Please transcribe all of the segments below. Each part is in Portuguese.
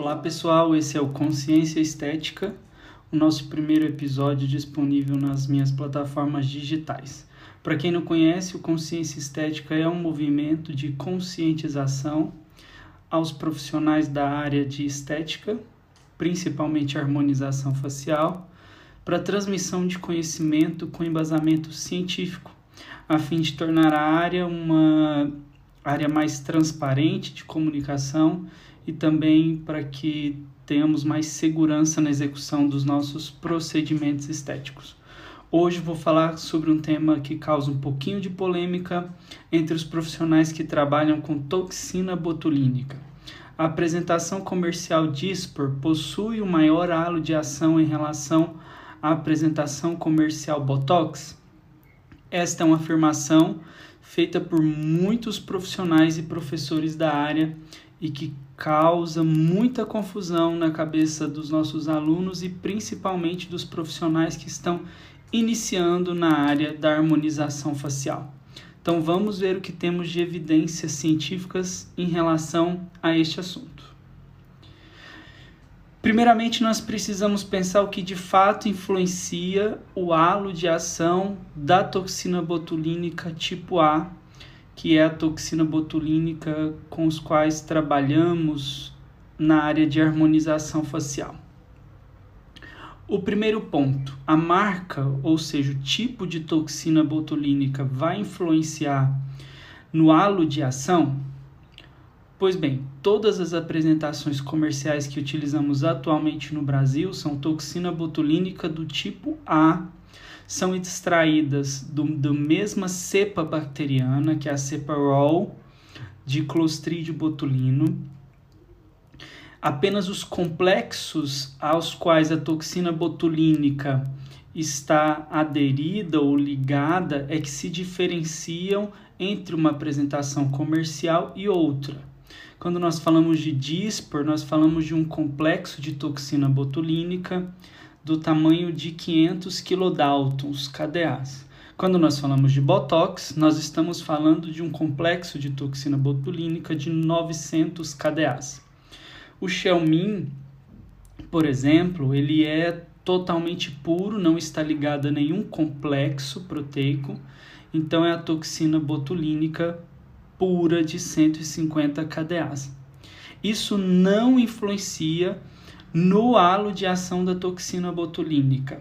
Olá pessoal, esse é o Consciência Estética, o nosso primeiro episódio disponível nas minhas plataformas digitais. Para quem não conhece, o Consciência Estética é um movimento de conscientização aos profissionais da área de estética, principalmente harmonização facial, para transmissão de conhecimento com embasamento científico, a fim de tornar a área uma área mais transparente de comunicação e também para que tenhamos mais segurança na execução dos nossos procedimentos estéticos. Hoje vou falar sobre um tema que causa um pouquinho de polêmica entre os profissionais que trabalham com toxina botulínica. A apresentação comercial Dispor possui o maior halo de ação em relação à apresentação comercial Botox? Esta é uma afirmação feita por muitos profissionais e professores da área e que causa muita confusão na cabeça dos nossos alunos e principalmente dos profissionais que estão iniciando na área da harmonização facial. Então vamos ver o que temos de evidências científicas em relação a este assunto. Primeiramente, nós precisamos pensar o que de fato influencia o halo de ação da toxina botulínica tipo A que é a toxina botulínica com os quais trabalhamos na área de harmonização facial. O primeiro ponto, a marca, ou seja, o tipo de toxina botulínica vai influenciar no halo de ação? Pois bem, todas as apresentações comerciais que utilizamos atualmente no Brasil são toxina botulínica do tipo A são extraídas do, do mesma cepa bacteriana, que é a cepa Roll, de Clostridium botulino. Apenas os complexos aos quais a toxina botulínica está aderida ou ligada é que se diferenciam entre uma apresentação comercial e outra. Quando nós falamos de dispor, nós falamos de um complexo de toxina botulínica do tamanho de 500 kilodaltons KDAs. Quando nós falamos de Botox, nós estamos falando de um complexo de toxina botulínica de 900 KDAs. O Xelmin, por exemplo, ele é totalmente puro, não está ligado a nenhum complexo proteico, então é a toxina botulínica pura de 150 KDAs. Isso não influencia no halo de ação da toxina botulínica.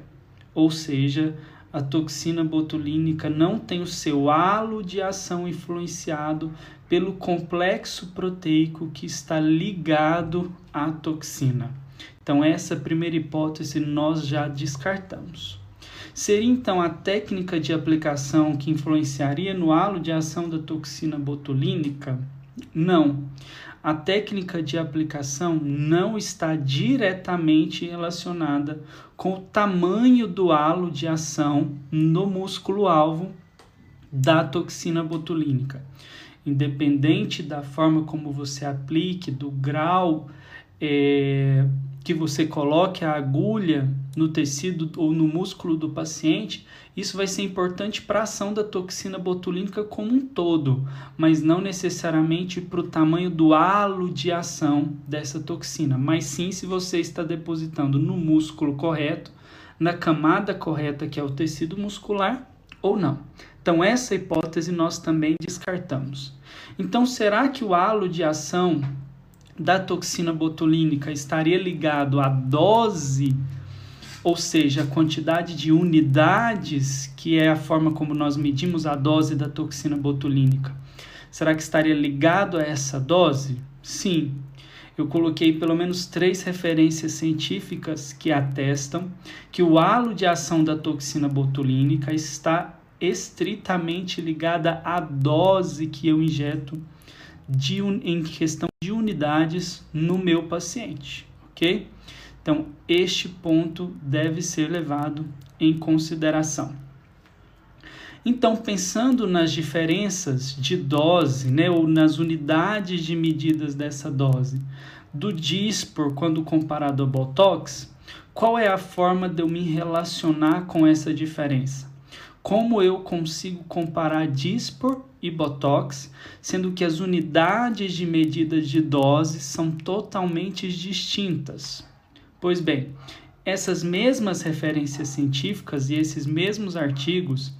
Ou seja, a toxina botulínica não tem o seu halo de ação influenciado pelo complexo proteico que está ligado à toxina. Então, essa primeira hipótese nós já descartamos. Seria então a técnica de aplicação que influenciaria no halo de ação da toxina botulínica? Não a técnica de aplicação não está diretamente relacionada com o tamanho do halo de ação no músculo-alvo da toxina botulínica. Independente da forma como você aplique, do grau é, que você coloque a agulha no tecido ou no músculo do paciente, isso vai ser importante para a ação da toxina botulínica como um todo, mas não necessariamente para o tamanho do halo de ação dessa toxina, mas sim se você está depositando no músculo correto, na camada correta que é o tecido muscular ou não. Então, essa hipótese nós também descartamos. Então, será que o halo de ação da toxina botulínica estaria ligado à dose, ou seja, a quantidade de unidades, que é a forma como nós medimos a dose da toxina botulínica. Será que estaria ligado a essa dose? Sim. Eu coloquei pelo menos três referências científicas que atestam que o halo de ação da toxina botulínica está estritamente ligada à dose que eu injeto de, em questão de unidades no meu paciente, ok? Então, este ponto deve ser levado em consideração. Então, pensando nas diferenças de dose, né, ou nas unidades de medidas dessa dose, do Dispor quando comparado ao Botox, qual é a forma de eu me relacionar com essa diferença? Como eu consigo comparar Dispor e Botox, sendo que as unidades de medida de dose são totalmente distintas. Pois bem, essas mesmas referências científicas e esses mesmos artigos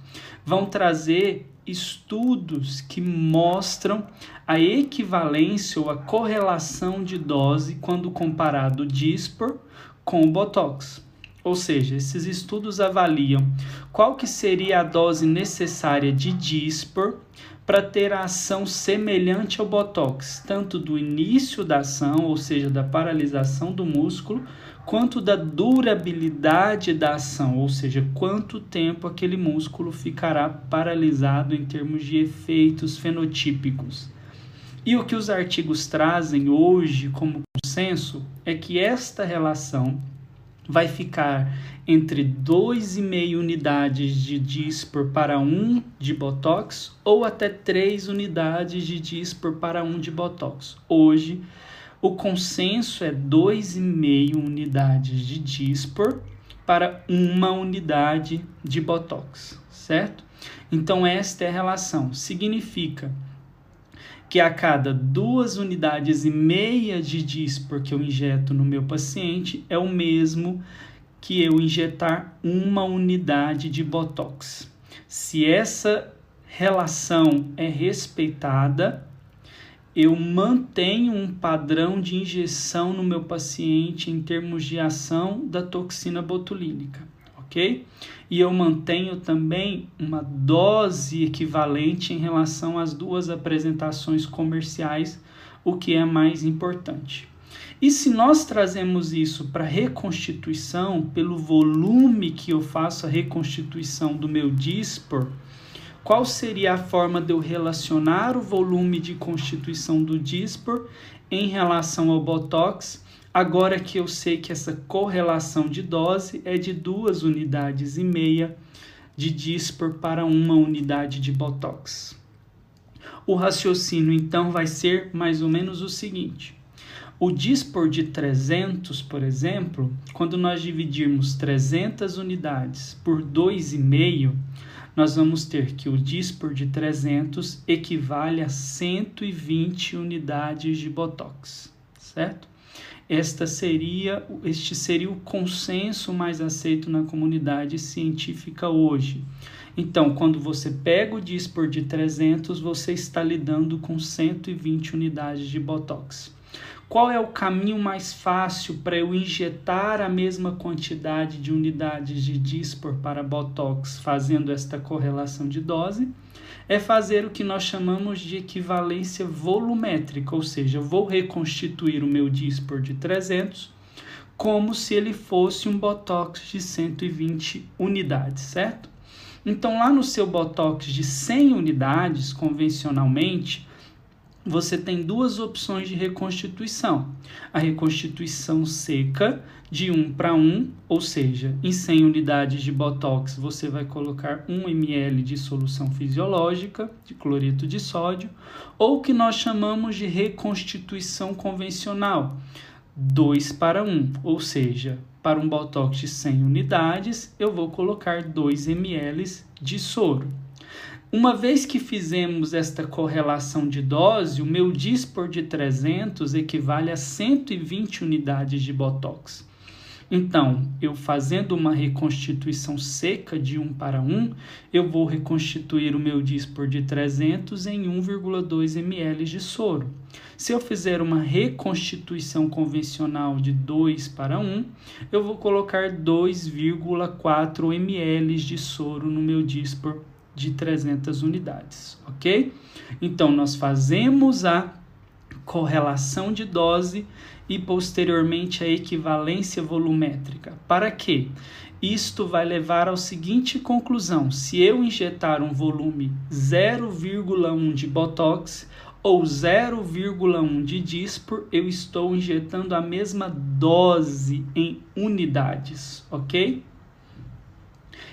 vão trazer estudos que mostram a equivalência ou a correlação de dose quando comparado o Dispor com o Botox. Ou seja, esses estudos avaliam qual que seria a dose necessária de Dispor para ter a ação semelhante ao Botox, tanto do início da ação, ou seja, da paralisação do músculo, quanto da durabilidade da ação, ou seja, quanto tempo aquele músculo ficará paralisado em termos de efeitos fenotípicos. E o que os artigos trazem hoje como consenso é que esta relação vai ficar entre 2,5 unidades de Dispor para 1 de Botox ou até 3 unidades de Dispor para 1 de Botox. Hoje, o consenso é 2,5 unidades de Dispor para uma unidade de Botox, certo? Então, esta é a relação. Significa que a cada duas unidades e meia de Dispor que eu injeto no meu paciente é o mesmo que eu injetar uma unidade de Botox. Se essa relação é respeitada, eu mantenho um padrão de injeção no meu paciente em termos de ação da toxina botulínica, ok? E eu mantenho também uma dose equivalente em relação às duas apresentações comerciais, o que é mais importante. E se nós trazemos isso para reconstituição, pelo volume que eu faço a reconstituição do meu dispor, qual seria a forma de eu relacionar o volume de constituição do dispor em relação ao botox, agora que eu sei que essa correlação de dose é de duas unidades e meia de dispor para uma unidade de botox. O raciocínio então vai ser mais ou menos o seguinte: o dispor de 300, por exemplo, quando nós dividirmos 300 unidades por 2,5, nós vamos ter que o dispor de 300 equivale a 120 unidades de Botox, certo? Esta seria, este seria o consenso mais aceito na comunidade científica hoje. Então, quando você pega o dispor de 300, você está lidando com 120 unidades de Botox. Qual é o caminho mais fácil para eu injetar a mesma quantidade de unidades de Dispor para Botox, fazendo esta correlação de dose? É fazer o que nós chamamos de equivalência volumétrica, ou seja, eu vou reconstituir o meu Dispor de 300 como se ele fosse um Botox de 120 unidades, certo? Então, lá no seu Botox de 100 unidades, convencionalmente, você tem duas opções de reconstituição. A reconstituição seca, de 1 para 1, ou seja, em 100 unidades de Botox você vai colocar 1 ml de solução fisiológica de cloreto de sódio, ou que nós chamamos de reconstituição convencional, 2 para 1, ou seja, para um Botox de 100 unidades eu vou colocar 2 ml de soro. Uma vez que fizemos esta correlação de dose, o meu dispor de 300 equivale a 120 unidades de Botox. Então, eu fazendo uma reconstituição seca de 1 para 1, eu vou reconstituir o meu dispor de 300 em 1,2 ml de soro. Se eu fizer uma reconstituição convencional de 2 para 1, eu vou colocar 2,4 ml de soro no meu dispor de 300 unidades, ok? Então, nós fazemos a correlação de dose e posteriormente a equivalência volumétrica. Para quê? Isto vai levar à seguinte conclusão: se eu injetar um volume 0,1 de Botox ou 0,1 de Dispor, eu estou injetando a mesma dose em unidades, ok?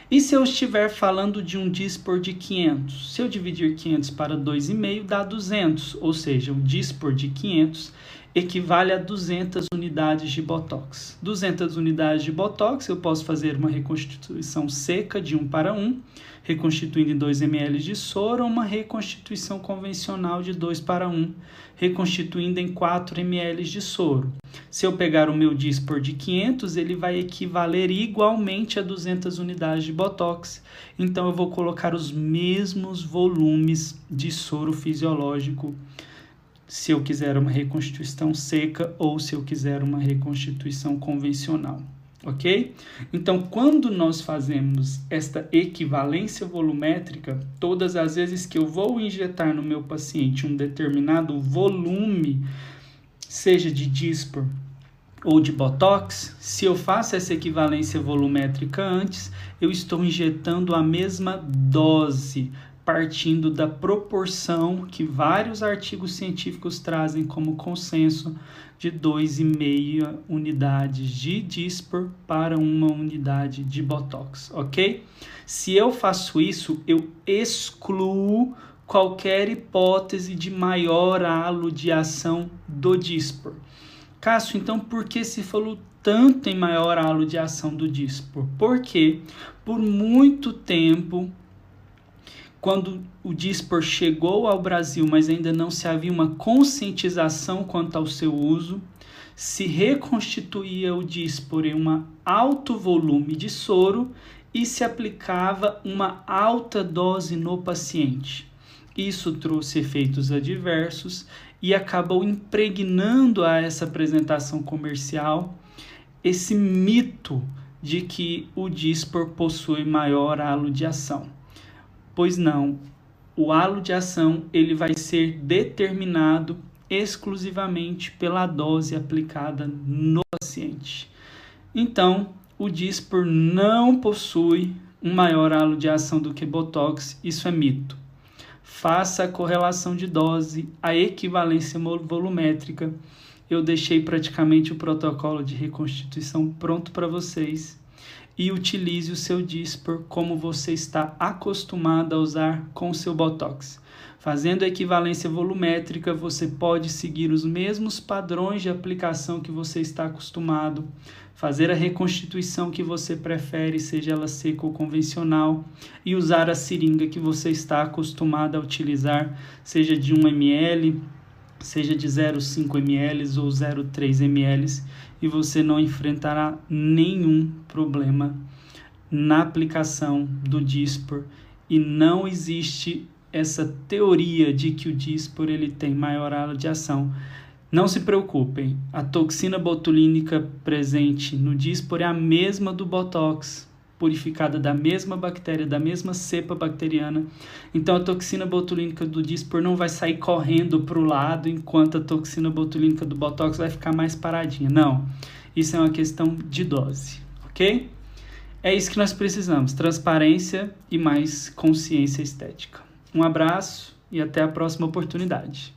E se eu estiver falando de um dispor de 500? Se eu dividir 500 para 2,5 dá 200, ou seja, o dispor de 500 equivale a 200 unidades de Botox. 200 unidades de Botox, eu posso fazer uma reconstituição seca de 1 para 1, reconstituindo em 2 ml de soro, ou uma reconstituição convencional de 2 para 1, reconstituindo em 4 ml de soro. Se eu pegar o meu Dispor de 500, ele vai equivaler igualmente a 200 unidades de Botox. Então eu vou colocar os mesmos volumes de soro fisiológico se eu quiser uma reconstituição seca ou se eu quiser uma reconstituição convencional, ok? Então, quando nós fazemos esta equivalência volumétrica, todas as vezes que eu vou injetar no meu paciente um determinado volume, seja de Dispor ou de Botox, se eu faço essa equivalência volumétrica antes, eu estou injetando a mesma dose partindo da proporção que vários artigos científicos trazem como consenso de 2,5 unidades de Dispor para uma unidade de Botox, ok? Se eu faço isso, eu excluo qualquer hipótese de maior halo de ação do Dispor. Cássio, então por que se falou tanto em maior halo de ação do Dispor? Porque por muito tempo quando o Dispor chegou ao Brasil, mas ainda não se havia uma conscientização quanto ao seu uso, se reconstituía o Dispor em um alto volume de soro e se aplicava uma alta dose no paciente. Isso trouxe efeitos adversos e acabou impregnando a essa apresentação comercial esse mito de que o Dispor possui maior halo de ação pois não, o halo de ação ele vai ser determinado exclusivamente pela dose aplicada no paciente. Então, o Dispor não possui um maior halo de ação do que Botox, isso é mito. Faça a correlação de dose, a equivalência volumétrica. Eu deixei praticamente o protocolo de reconstituição pronto para vocês e utilize o seu Dispor como você está acostumado a usar com seu Botox. Fazendo a equivalência volumétrica, você pode seguir os mesmos padrões de aplicação que você está acostumado, fazer a reconstituição que você prefere, seja ela seca ou convencional, e usar a seringa que você está acostumado a utilizar, seja de 1 ml, seja de 0,5 ml ou 0,3 ml e você não enfrentará nenhum problema na aplicação do Dispor e não existe essa teoria de que o Dispor ele tem maior área de ação. Não se preocupem, a toxina botulínica presente no Dispor é a mesma do Botox, purificada da mesma bactéria, da mesma cepa bacteriana. Então a toxina botulínica do Dispor não vai sair correndo para o lado enquanto a toxina botulínica do Botox vai ficar mais paradinha. Não. Isso é uma questão de dose, ok? É isso que nós precisamos: transparência e mais consciência estética. Um abraço e até a próxima oportunidade.